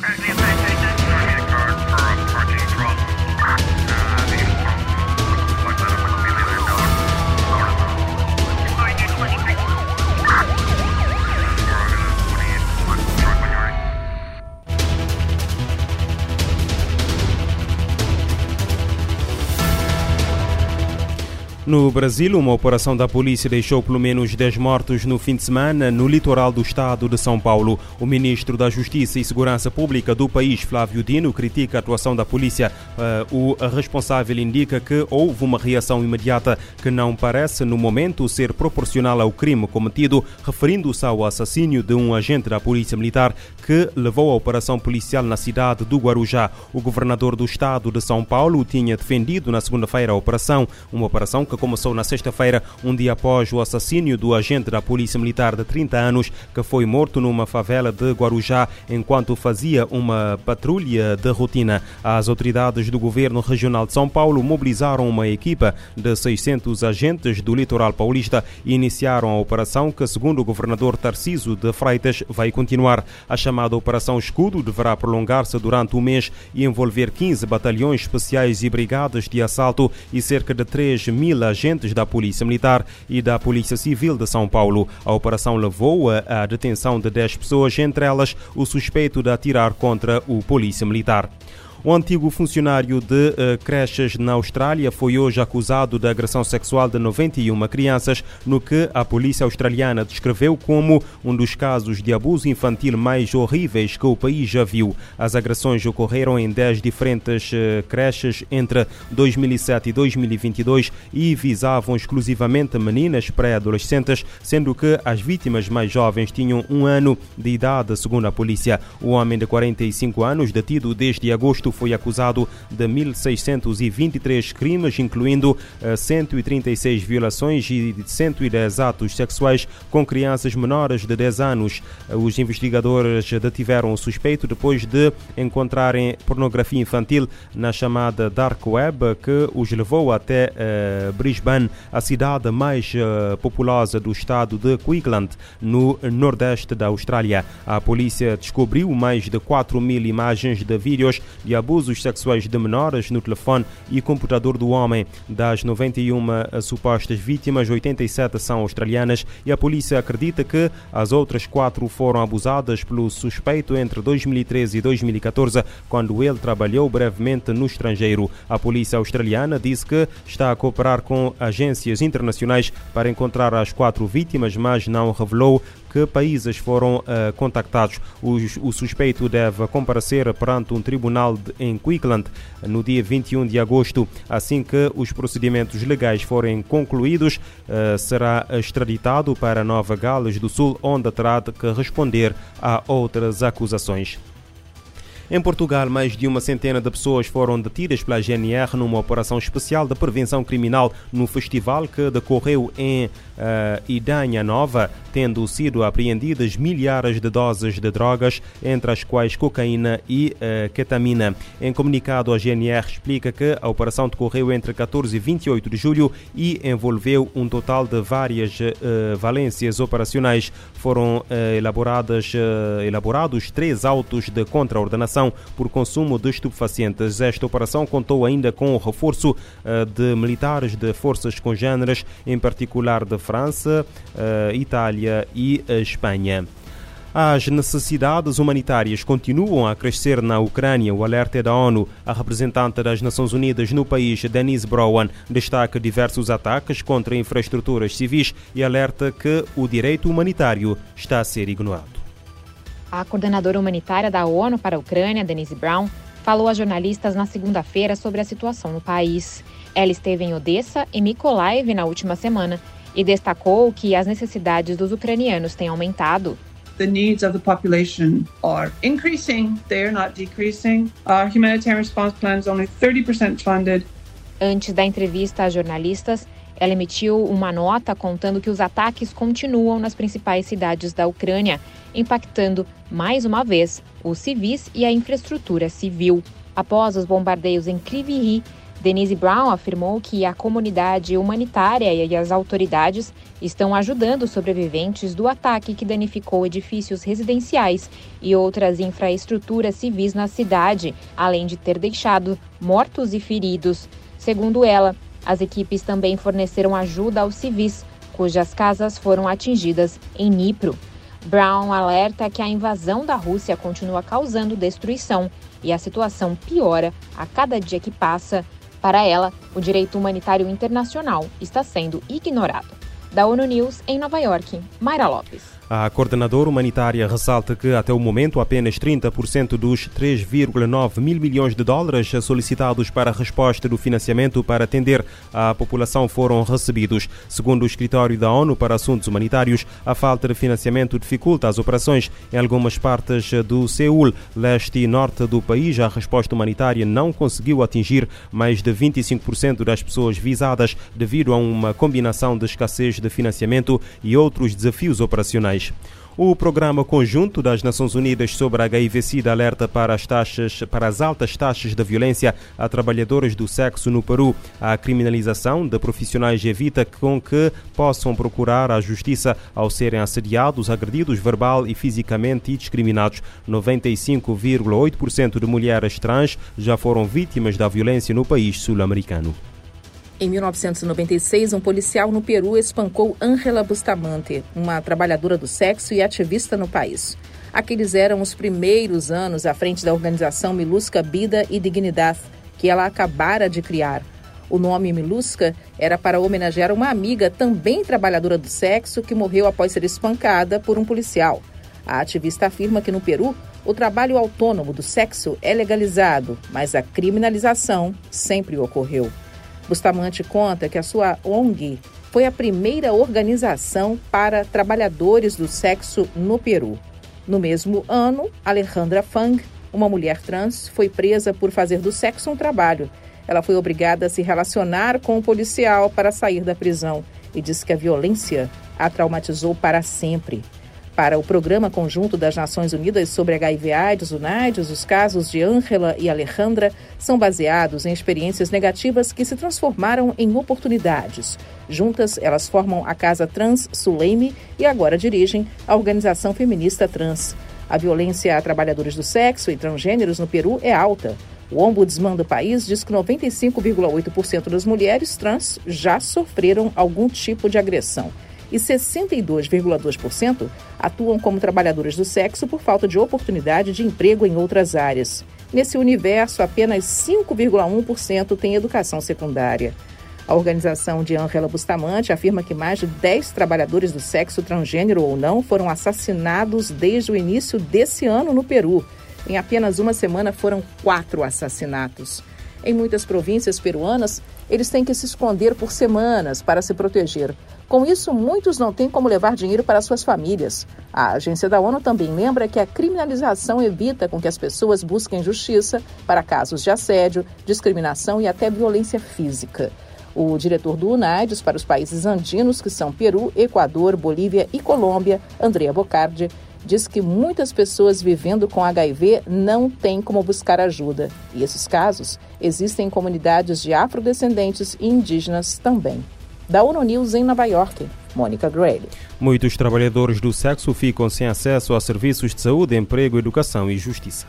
Right. No Brasil, uma operação da polícia deixou pelo menos 10 mortos no fim de semana no litoral do estado de São Paulo. O ministro da Justiça e Segurança Pública do país, Flávio Dino, critica a atuação da polícia. Uh, o responsável indica que houve uma reação imediata que não parece, no momento, ser proporcional ao crime cometido, referindo-se ao assassínio de um agente da Polícia Militar que levou a operação policial na cidade do Guarujá. O governador do estado de São Paulo tinha defendido na segunda-feira a operação, uma operação que começou na sexta-feira, um dia após o assassínio do agente da Polícia Militar de 30 anos, que foi morto numa favela de Guarujá enquanto fazia uma patrulha de rotina. As autoridades do governo regional de São Paulo mobilizaram uma equipa de 600 agentes do litoral paulista e iniciaram a operação que, segundo o governador Tarciso de Freitas, vai continuar. A chamada Operação Escudo deverá prolongar-se durante o mês e envolver 15 batalhões especiais e brigadas de assalto e cerca de 3 mil agentes da Polícia Militar e da Polícia Civil de São Paulo. A operação levou à detenção de 10 pessoas, entre elas o suspeito de atirar contra o Polícia Militar. O antigo funcionário de uh, creches na Austrália foi hoje acusado de agressão sexual de 91 crianças, no que a polícia australiana descreveu como um dos casos de abuso infantil mais horríveis que o país já viu. As agressões ocorreram em 10 diferentes uh, creches entre 2007 e 2022 e visavam exclusivamente meninas pré-adolescentes, sendo que as vítimas mais jovens tinham um ano de idade, segundo a polícia. O homem de 45 anos, detido desde agosto, foi acusado de 1.623 crimes, incluindo 136 eh, violações e 110 atos sexuais com crianças menores de 10 anos. Eh, os investigadores detiveram o suspeito depois de encontrarem pornografia infantil na chamada Dark Web, que os levou até uh, Brisbane, a cidade mais populosa do estado de Queensland, no nordeste da Austrália. A polícia descobriu mais de 4 mil imagens de vídeos de abusos sexuais de menores no telefone e computador do homem. Das 91 supostas vítimas, 87 são australianas e a polícia acredita que as outras quatro foram abusadas pelo suspeito entre 2013 e 2014, quando ele trabalhou brevemente no estrangeiro. A polícia australiana disse que está a cooperar com agências internacionais para encontrar as quatro vítimas, mas não revelou que países foram uh, contactados. O, suspeito deve comparecer perante um tribunal de, em Queensland no dia 21 de agosto. Assim que os procedimentos legais forem concluídos, uh, será extraditado para Nova Gales do Sul, onde terá de responder a outras acusações. Em Portugal, mais de uma centena de pessoas foram detidas pela GNR numa operação especial de prevenção criminal no festival que decorreu em uh, Idanha Nova, tendo sido apreendidas milhares de doses de drogas, entre as quais cocaína e uh, ketamina. Em comunicado, a GNR explica que a operação decorreu entre 14 e 28 de julho e envolveu um total de várias uh, valências operacionais. Foram elaboradas, elaborados três autos de contraordenação por consumo de estupefacientes. Esta operação contou ainda com o reforço de militares de forças congêneres, em particular de França, uh, Itália e uh, Espanha. As necessidades humanitárias continuam a crescer na Ucrânia. O alerta é da ONU. A representante das Nações Unidas no país, Denise Brown, destaca diversos ataques contra infraestruturas civis e alerta que o direito humanitário está a ser ignorado. A coordenadora humanitária da ONU para a Ucrânia, Denise Brown, falou a jornalistas na segunda-feira sobre a situação no país. Ela esteve em Odessa e Mykolaiv na última semana e destacou que as necessidades dos ucranianos têm aumentado. The needs of the population are increasing, they are not decreasing. Our humanitarian response plan is only 30% funded. Antes da entrevista a jornalistas, ela emitiu uma nota contando que os ataques continuam nas principais cidades da Ucrânia, impactando, mais uma vez, os civis e a infraestrutura civil. Após os bombardeios em Kryvyi Denise Brown afirmou que a comunidade humanitária e as autoridades estão ajudando sobreviventes do ataque que danificou edifícios residenciais e outras infraestruturas civis na cidade, além de ter deixado mortos e feridos. Segundo ela, as equipes também forneceram ajuda aos civis, cujas casas foram atingidas em Nipro. Brown alerta que a invasão da Rússia continua causando destruição e a situação piora a cada dia que passa para ela, o direito humanitário internacional está sendo ignorado. Da ONU News em Nova York, Mayra Lopes. A coordenadora humanitária ressalta que, até o momento, apenas 30% dos 3,9 mil milhões de dólares solicitados para a resposta do financiamento para atender a população foram recebidos. Segundo o Escritório da ONU para Assuntos Humanitários, a falta de financiamento dificulta as operações em algumas partes do Seul, leste e norte do país. A resposta humanitária não conseguiu atingir mais de 25% das pessoas visadas devido a uma combinação de escassez de financiamento e outros desafios operacionais. O Programa Conjunto das Nações Unidas sobre a HIV-Sida alerta para as, taxas, para as altas taxas de violência a trabalhadores do sexo no Peru. A criminalização de profissionais evita com que possam procurar a justiça ao serem assediados, agredidos verbal e fisicamente e discriminados. 95,8% de mulheres trans já foram vítimas da violência no país sul-americano. Em 1996, um policial no Peru espancou Ángela Bustamante, uma trabalhadora do sexo e ativista no país. Aqueles eram os primeiros anos à frente da organização Milusca Vida e Dignidade, que ela acabara de criar. O nome Milusca era para homenagear uma amiga, também trabalhadora do sexo, que morreu após ser espancada por um policial. A ativista afirma que no Peru, o trabalho autônomo do sexo é legalizado, mas a criminalização sempre ocorreu. Bustamante conta que a sua ONG foi a primeira organização para trabalhadores do sexo no Peru. No mesmo ano, Alejandra Fang, uma mulher trans, foi presa por fazer do sexo um trabalho. Ela foi obrigada a se relacionar com o um policial para sair da prisão e diz que a violência a traumatizou para sempre. Para o Programa Conjunto das Nações Unidas sobre HIV/AIDS, UNAIDS, os casos de Ângela e Alejandra são baseados em experiências negativas que se transformaram em oportunidades. Juntas, elas formam a Casa Trans Suleime e agora dirigem a organização feminista trans. A violência a trabalhadores do sexo e transgêneros no Peru é alta. O ombudsman do país diz que 95,8% das mulheres trans já sofreram algum tipo de agressão e 62,2% atuam como trabalhadoras do sexo por falta de oportunidade de emprego em outras áreas. Nesse universo, apenas 5,1% têm educação secundária. A organização de Angela Bustamante afirma que mais de 10 trabalhadores do sexo transgênero ou não foram assassinados desde o início desse ano no Peru. Em apenas uma semana foram quatro assassinatos. Em muitas províncias peruanas, eles têm que se esconder por semanas para se proteger. Com isso, muitos não têm como levar dinheiro para suas famílias. A agência da ONU também lembra que a criminalização evita com que as pessoas busquem justiça para casos de assédio, discriminação e até violência física. O diretor do UNAIDS para os países andinos, que são Peru, Equador, Bolívia e Colômbia, Andrea Bocardi, diz que muitas pessoas vivendo com HIV não têm como buscar ajuda. E esses casos existem em comunidades de afrodescendentes e indígenas também. Da ONU News em Nova York, Mônica Grayle. Muitos trabalhadores do sexo ficam sem acesso a serviços de saúde, emprego, educação e justiça.